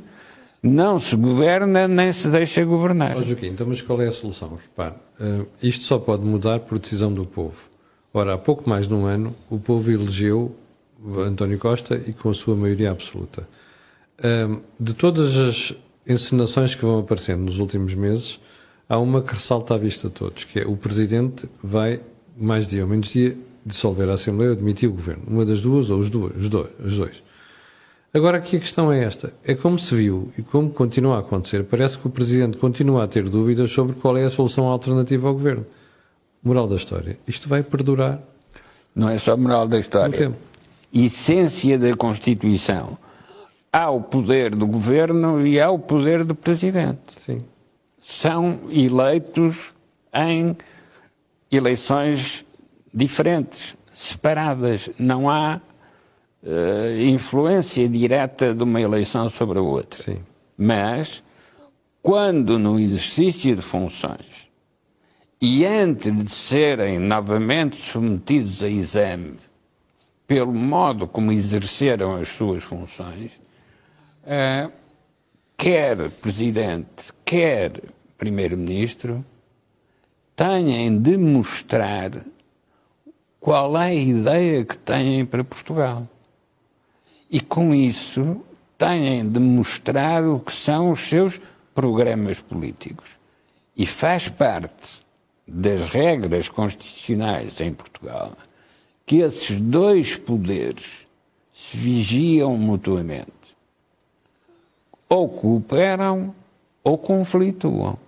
não se governa nem se deixa governar. Oh, Joaquim, então, mas qual é a solução? Repare, uh, isto só pode mudar por decisão do povo. Ora, há pouco mais de um ano, o povo elegeu António Costa e com a sua maioria absoluta. Uh, de todas as encenações que vão aparecendo nos últimos meses, há uma que ressalta à vista a todos, que é o Presidente vai, mais dia ou menos dia, dissolver a Assembleia ou demitir o Governo. Uma das duas ou os, duas, os, dois, os dois. Agora aqui a questão é esta. É como se viu e como continua a acontecer. Parece que o Presidente continua a ter dúvidas sobre qual é a solução alternativa ao Governo. Moral da história. Isto vai perdurar. Não é só moral da história. Essência da Constituição. Há o poder do Governo e há o poder do Presidente. Sim. São eleitos em eleições diferentes, separadas. Não há uh, influência direta de uma eleição sobre a outra. Sim. Mas, quando no exercício de funções e antes de serem novamente submetidos a exame pelo modo como exerceram as suas funções, uh, quer Presidente, quer Primeiro-Ministro, têm de mostrar qual é a ideia que têm para Portugal. E com isso têm de mostrar o que são os seus programas políticos. E faz parte das regras constitucionais em Portugal que esses dois poderes se vigiam mutuamente. Ou cooperam ou conflituam.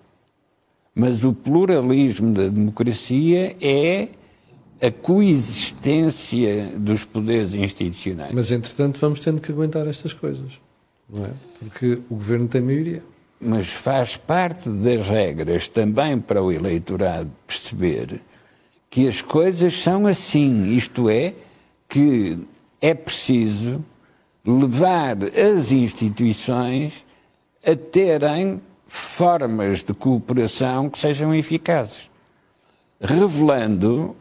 Mas o pluralismo da democracia é a coexistência dos poderes institucionais. Mas, entretanto, vamos tendo que aguentar estas coisas, não é? Porque o governo tem maioria. Mas faz parte das regras também para o eleitorado perceber que as coisas são assim, isto é, que é preciso levar as instituições a terem formas de cooperação que sejam eficazes, revelando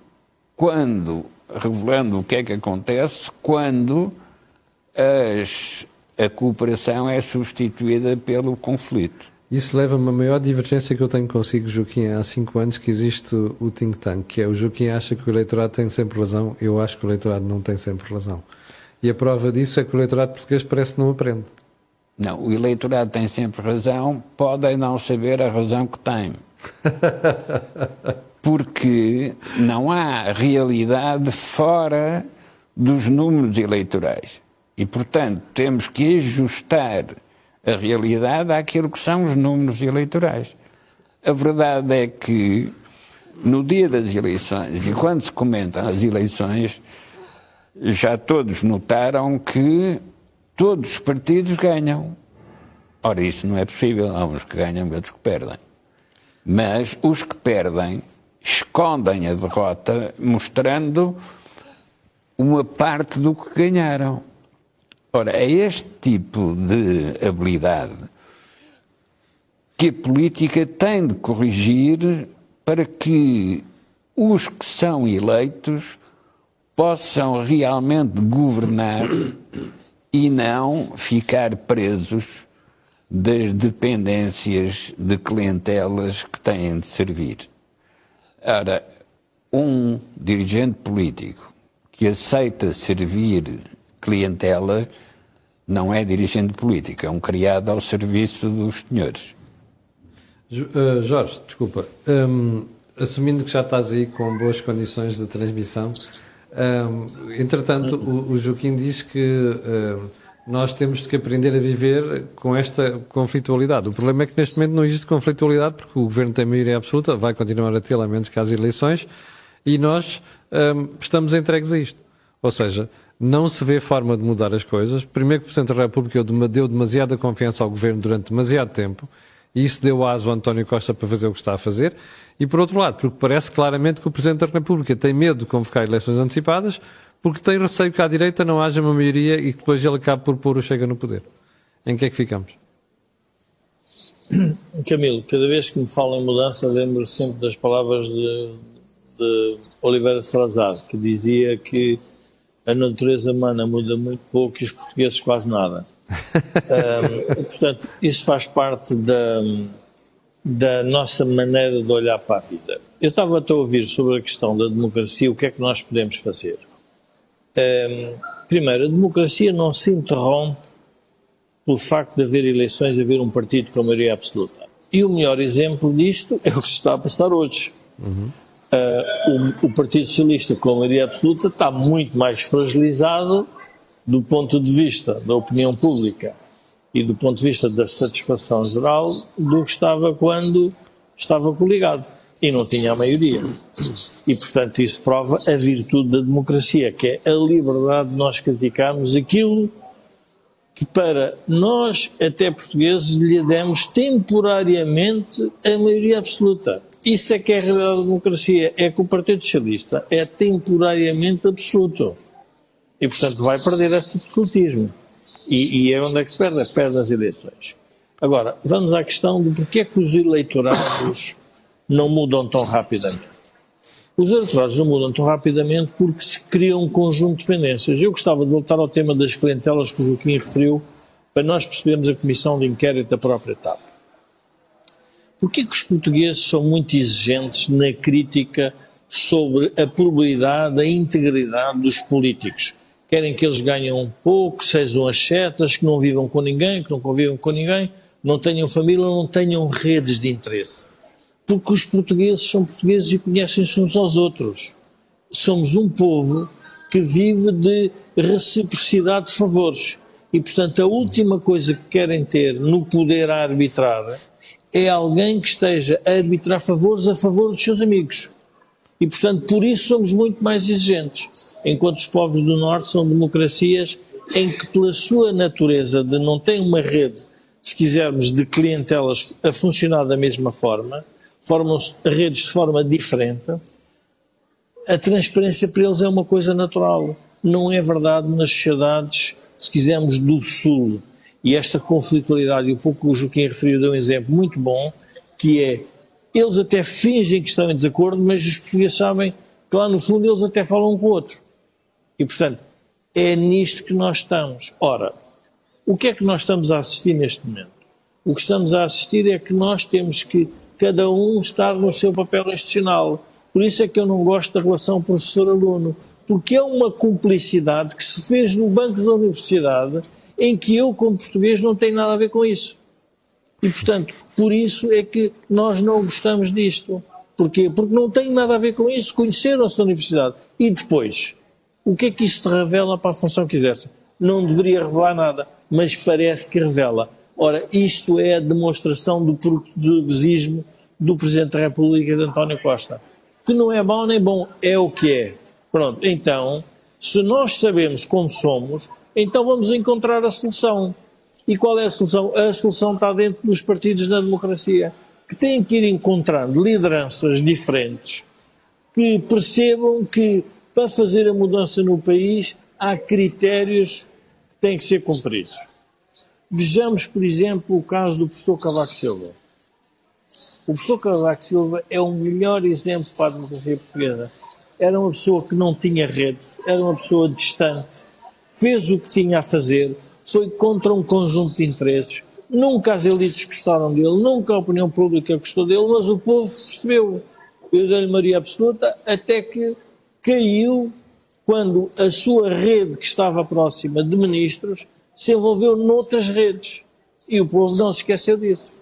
quando, revelando o que é que acontece quando as, a cooperação é substituída pelo conflito. Isso leva a uma maior divergência que eu tenho consigo, Joaquim, há cinco anos que existe o think tank, que é o Joaquim acha que o eleitorado tem sempre razão, eu acho que o eleitorado não tem sempre razão. E a prova disso é que o eleitorado português parece que não aprende. Não, o eleitorado tem sempre razão, podem não saber a razão que tem. <laughs> porque não há realidade fora dos números eleitorais. E, portanto, temos que ajustar a realidade àquilo que são os números eleitorais. A verdade é que, no dia das eleições, e quando se comentam as eleições, já todos notaram que todos os partidos ganham. Ora, isso não é possível. Há uns que ganham e outros que perdem. Mas os que perdem escondem a derrota mostrando uma parte do que ganharam. Ora, é este tipo de habilidade que a política tem de corrigir para que os que são eleitos possam realmente governar e não ficar presos das dependências de clientelas que têm de servir. Ora, um dirigente político que aceita servir clientela não é dirigente político, é um criado ao serviço dos senhores. Uh, Jorge, desculpa. Um, assumindo que já estás aí com boas condições de transmissão, um, entretanto, o, o, Joaquim diz que uh, nós temos que aprender a viver com esta conflitualidade. O problema é que neste momento não existe conflitualidade porque o governo tem maioria absoluta, vai continuar a ter, a menos que as eleições, e nós um, estamos entregues a isto. Ou seja, não se vê forma de mudar as coisas. Primeiro que o Presidente da República deu demasiada confiança ao Governo durante demasiado tempo, e isso deu aso ao António Costa para fazer o que está a fazer. E por outro lado, porque parece claramente que o Presidente da República tem medo de convocar eleições antecipadas, porque tem receio que à direita não haja uma maioria e que depois ele acabe por pôr o Chega no poder. Em que é que ficamos? Camilo, cada vez que me falam em mudança, lembro sempre das palavras de, de Oliveira Salazar, que dizia que a natureza humana muda muito pouco e os portugueses quase nada. Um, portanto, isso faz parte da, da nossa maneira de olhar para a vida. Eu estava a ouvir sobre a questão da democracia, o que é que nós podemos fazer. Um, primeiro, a democracia não se interrompe pelo facto de haver eleições e haver um partido com maioria absoluta. E o melhor exemplo disto é o que se está a passar hoje. Uhum. Uh, o, o, Partido Socialista, com a maioria absoluta, está muito mais fragilizado do ponto de vista da opinião pública e do ponto de vista da satisfação geral do que estava quando estava coligado e não tinha a maioria. E, portanto, isso prova a virtude da democracia, que é a liberdade de nós criticarmos aquilo que para nós, até portugueses, lhe demos temporariamente a maioria absoluta. Isso é que é a realidade da democracia. É que o Partido Socialista é temporariamente absoluto. E, portanto, vai perder esse absolutismo. E, e é onde é que se perde? Perde as eleições. Agora, vamos à questão de porquê é que os eleitorados não mudam tão rapidamente. Os eleitorados não mudam tão rapidamente porque se cria um conjunto de dependências. Eu gostava de voltar ao tema das clientelas que o Joaquim referiu, para nós percebermos a comissão de inquérito da própria etapa. Porquê que os portugueses são muito exigentes na crítica sobre a probabilidade, a integridade dos políticos? Querem que eles ganhem um pouco, sejam as setas, que não vivam com ninguém, que não convivam com ninguém, não tenham família, não tenham redes de interesse. Porque os portugueses são portugueses e conhecem-se uns aos outros. Somos um povo que vive de reciprocidade de favores. E, portanto, a última coisa que querem ter no poder a arbitrar é alguém que esteja a arbitrar favores a favor dos seus amigos. E, portanto, por isso somos muito mais exigentes. Enquanto os povos do Norte são democracias em que, pela sua natureza de não ter uma rede, se quisermos, de clientelas a funcionar da mesma forma, formam-se redes de forma diferente, a transparência para eles é uma coisa natural. Não é verdade nas sociedades, se quisermos, do Sul e esta conflitualidade, e um pouco o Joaquim referiu, deu um exemplo muito bom, que é, eles até fingem que estão em desacordo, mas os portugueses sabem que lá no fundo eles até falam um com o outro. E, portanto, é nisto que nós estamos. Ora, o que é que nós estamos a assistir neste momento? O que estamos a assistir é que nós temos que, cada um, estar no seu papel institucional. Por isso é que eu não gosto da relação professor-aluno, porque é uma cumplicidade que se fez no banco da universidade em que eu, como português, não tenho nada a ver com isso. E, portanto, por isso é que nós não gostamos disto. Porquê? Porque não tem nada a ver com isso. Conheceram-se na universidade. E depois, o que é que isto revela para a função que exerce? Não deveria revelar nada, mas parece que revela. Ora, isto é a demonstração do portuguesismo do Presidente da República, de António Costa. Que não é bom nem bom, é o que é. Pronto, então, se nós sabemos como somos, então vamos encontrar a solução. E qual é a solução? A solução está dentro dos partidos na democracia, que têm que ir encontrando lideranças diferentes que percebam que para fazer a mudança no país há critérios que têm que ser cumpridos. Vejamos, por exemplo, o caso do professor Cavaco Silva. O professor Cavaco Silva é o melhor exemplo para a democracia portuguesa. Era uma pessoa que não tinha rede, era uma pessoa distante, fez o que tinha a fazer, foi contra um conjunto de interesses. Nunca as elites gostaram dele, nunca a opinião pública gostou dele, mas o povo percebeu. Eu dei-lhe maioria absoluta até que caiu quando a sua rede, que estava próxima de ministros, se envolveu noutras redes. E o povo não se esqueceu disso.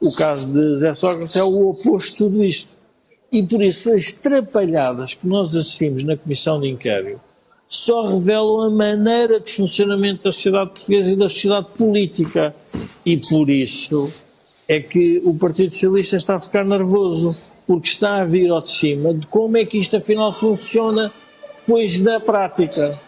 O caso de Zé Sócrates é o oposto de tudo isto. E por isso as trapalhadas que nós assistimos na Comissão de Inquérito só revelam a maneira de funcionamento da sociedade portuguesa e da sociedade política. E por isso é que o Partido Socialista está a ficar nervoso, porque está a vir ao de cima de como é que isto afinal funciona depois da prática.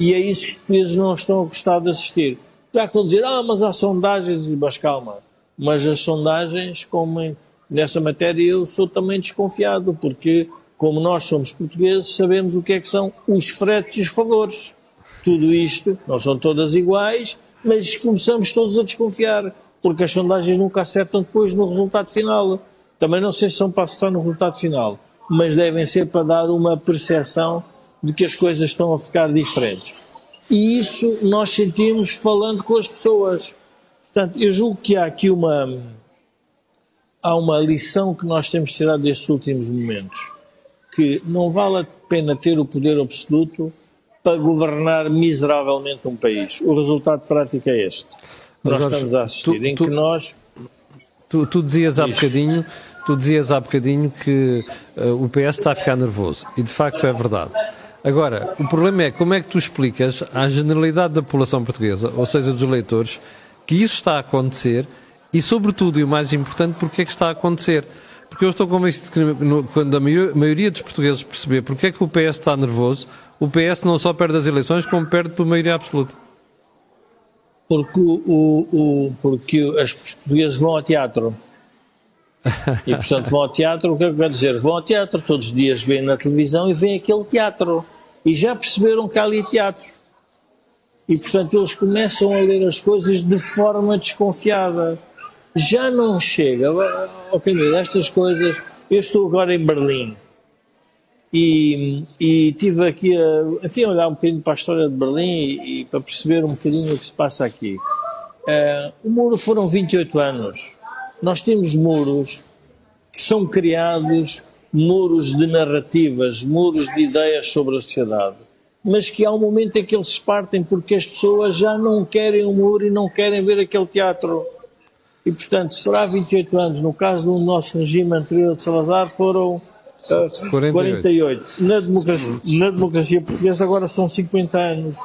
E é isso que os portugueses não estão a gostar de assistir. Já que vão dizer, ah, mas há sondagens, mas calma. Mas as sondagens, como nessa matéria, eu sou também desconfiado, porque, como nós somos portugueses, sabemos o que é que são os fretes e os favores. Tudo isto, não são todas iguais, mas começamos todos a desconfiar, porque as sondagens nunca acertam depois no resultado final. Também não sei se são para acertar no resultado final, mas devem ser para dar uma percepção de que as coisas estão a ficar diferentes. E isso nós sentimos falando com as pessoas. Portanto, eu julgo que há aqui uma, há uma lição que nós temos tirado destes últimos momentos, que não vale a pena ter o poder absoluto para governar miseravelmente um país. O resultado prático é este. Mas nós Jorge, estamos a assistir, tu, em tu, que nós... Tu, tu dizias há bocadinho, tu dizias há bocadinho que uh, o PS está a ficar nervoso, e de facto é verdade. Agora, o problema é como é que tu explicas à generalidade da população portuguesa, ou seja, dos eleitores, que isso está a acontecer e, sobretudo, e o mais importante, porque é que está a acontecer. Porque eu estou convencido que quando a maioria dos portugueses perceber porque é que o PS está nervoso, o PS não só perde as eleições, como perde por maioria absoluta. Porque, o, o, porque portugueses vão ao teatro. E, portanto, vão ao teatro, o que é que quer dizer? Vão ao teatro, todos os dias vêm na televisão e vêm aquele teatro. E já perceberam que há ali teatro e, portanto, eles começam a ler as coisas de forma desconfiada. Já não chega, ok, estas coisas. Eu estou agora em Berlim e, e tive aqui a, assim, a olhar um bocadinho para a história de Berlim e, e para perceber um bocadinho o que se passa aqui. Uh, o muro foram 28 anos. Nós temos muros que são criados muros de narrativas, muros de ideias sobre a sociedade mas que há um momento em que eles se partem porque as pessoas já não querem o muro e não querem ver aquele teatro. E, portanto, será 28 anos. No caso do nosso regime anterior de Salazar, foram uh, 48. 48. Na democracia, na democracia portuguesa, agora são 50 anos.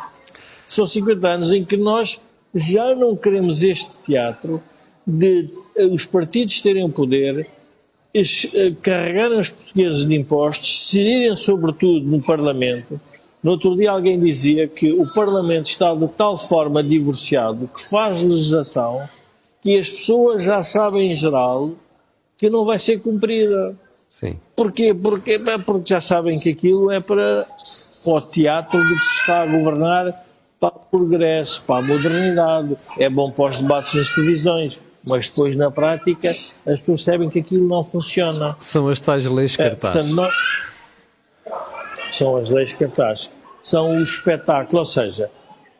São 50 anos em que nós já não queremos este teatro de uh, os partidos terem o poder, uh, carregarem os portugueses de impostos, decidirem sobretudo no Parlamento no outro dia alguém dizia que o Parlamento está de tal forma divorciado que faz legislação que as pessoas já sabem em geral que não vai ser cumprida. Sim. Porquê? Porque, porque já sabem que aquilo é para, para o teatro de que se está a governar para o progresso, para a modernidade, é bom para os debates nas televisões, mas depois na prática as pessoas sabem que aquilo não funciona. São as tais leis cartazes. É, portanto, nós, são as leis cartazes, são o espetáculo, ou seja,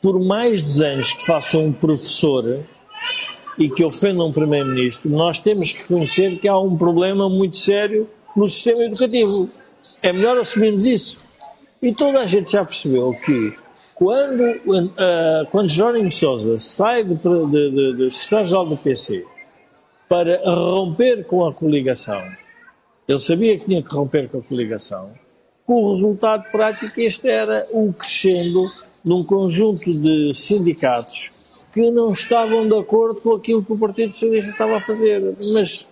por mais desenhos que faça um professor e que ofenda um primeiro-ministro, nós temos que reconhecer que há um problema muito sério no sistema educativo. É melhor assumirmos isso. E toda a gente já percebeu que quando, uh, quando Sousa sai de, de, secretário-geral do PC para romper com a coligação, ele sabia que tinha que romper com a coligação, o resultado prático este era um crescendo num conjunto de sindicatos que não estavam de acordo com aquilo que o Partido Socialista estava a fazer. Mas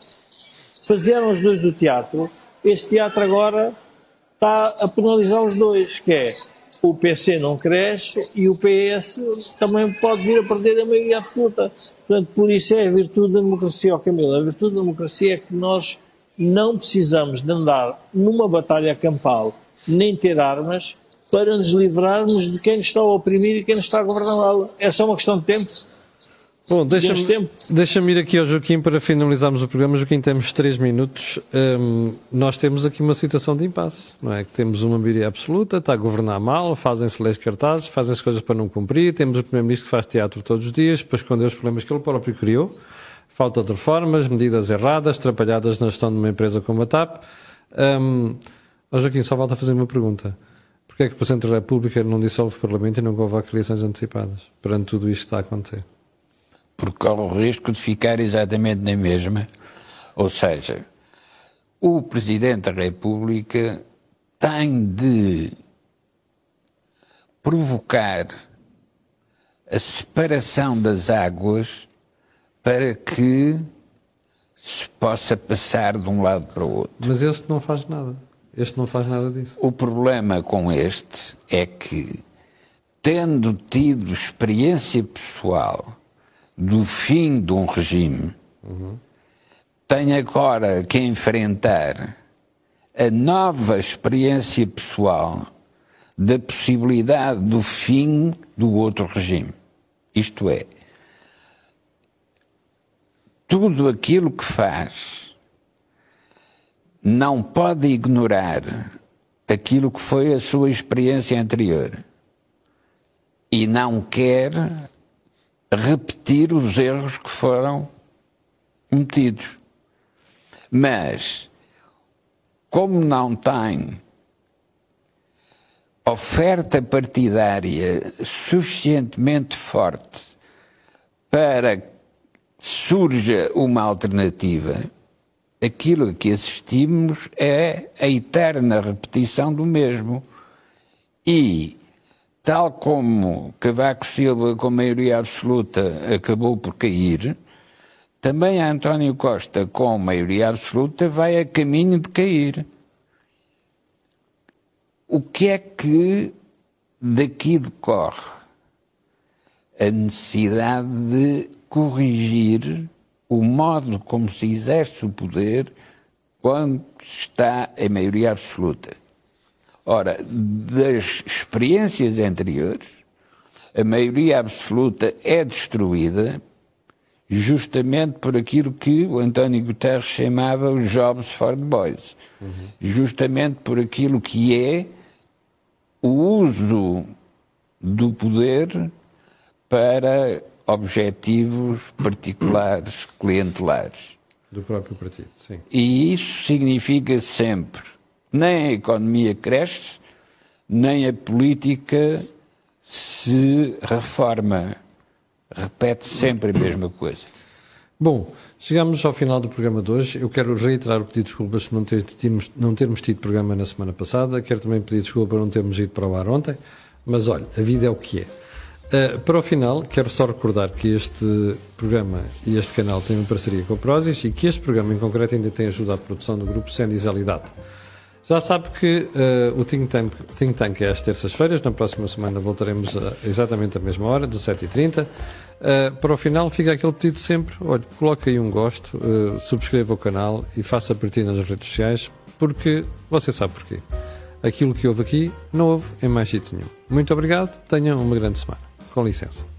fizeram os dois o teatro. Este teatro agora está a penalizar os dois, que é o PC não cresce e o PS também pode vir a perder a maioria absoluta. Portanto, por isso é a virtude da democracia, ó Camilo. A virtude da democracia é que nós não precisamos de andar numa batalha campal, nem ter armas, para nos livrarmos de quem nos está a oprimir e quem nos está a governá-la. É só uma questão de tempo. Bom, deixa-me deixa ir aqui ao Joaquim para finalizarmos o programa. Joaquim, temos três minutos. Um, nós temos aqui uma situação de impasse, não é? Que temos uma maioria absoluta, está a governar mal, fazem-se leis cartazes, fazem-se coisas para não cumprir, temos o Primeiro-Ministro que faz teatro todos os dias para esconder os problemas que ele próprio criou, falta de reformas, medidas erradas, atrapalhadas na gestão de uma empresa como a TAP. Um, Joaquim, só falta fazer uma pergunta. Porquê é que o Presidente da República não dissolve o Parlamento e não convoca eleições antecipadas, perante tudo isto que está a acontecer? Porque corre o risco de ficar exatamente na mesma. Ou seja, o Presidente da República tem de provocar a separação das águas para que se possa passar de um lado para o outro. Mas este não faz nada. Este não faz nada disso. O problema com este é que, tendo tido experiência pessoal do fim de um regime, uhum. tem agora que enfrentar a nova experiência pessoal da possibilidade do fim do outro regime. Isto é, tudo aquilo que faz não pode ignorar aquilo que foi a sua experiência anterior e não quer repetir os erros que foram cometidos. Mas, como não tem oferta partidária suficientemente forte para que surja uma alternativa, aquilo a que assistimos é a eterna repetição do mesmo. E tal como Cavaco Silva, com maioria absoluta, acabou por cair, também António Costa, com maioria absoluta, vai a caminho de cair. O que é que daqui decorre? A necessidade de corrigir o modo como se exerce o poder quando está em maioria absoluta. Ora, das experiências anteriores, a maioria absoluta é destruída justamente por aquilo que o António Guterres chamava os jobs for the boys. Uhum. Justamente por aquilo que é o uso do poder para objetivos particulares, clientelares. Do próprio partido, sim. E isso significa sempre nem a economia cresce, nem a política se reforma. Repete sempre a mesma coisa. Bom, chegamos ao final do programa de hoje. Eu quero reiterar o pedido de desculpas por não, ter, não termos tido programa na semana passada. Quero também pedir desculpa por não termos ido para o ar ontem. Mas olha, a vida é o que é. Uh, para o final, quero só recordar que este programa e este canal têm uma parceria com a Prozis e que este programa em concreto ainda tem ajuda à produção do grupo Sendizalidade. Já sabe que uh, o Think Tank, Think Tank é às terças-feiras. Na próxima semana voltaremos a, exatamente à mesma hora, 17h30. Uh, eh, para o final, fica aquele pedido sempre: olha, coloque aí um gosto, uh, subscreva o canal e faça partir nas redes sociais, porque você sabe porquê. Aquilo que houve aqui não houve em mais sítio nenhum. Muito obrigado, tenham uma grande semana. Com licença.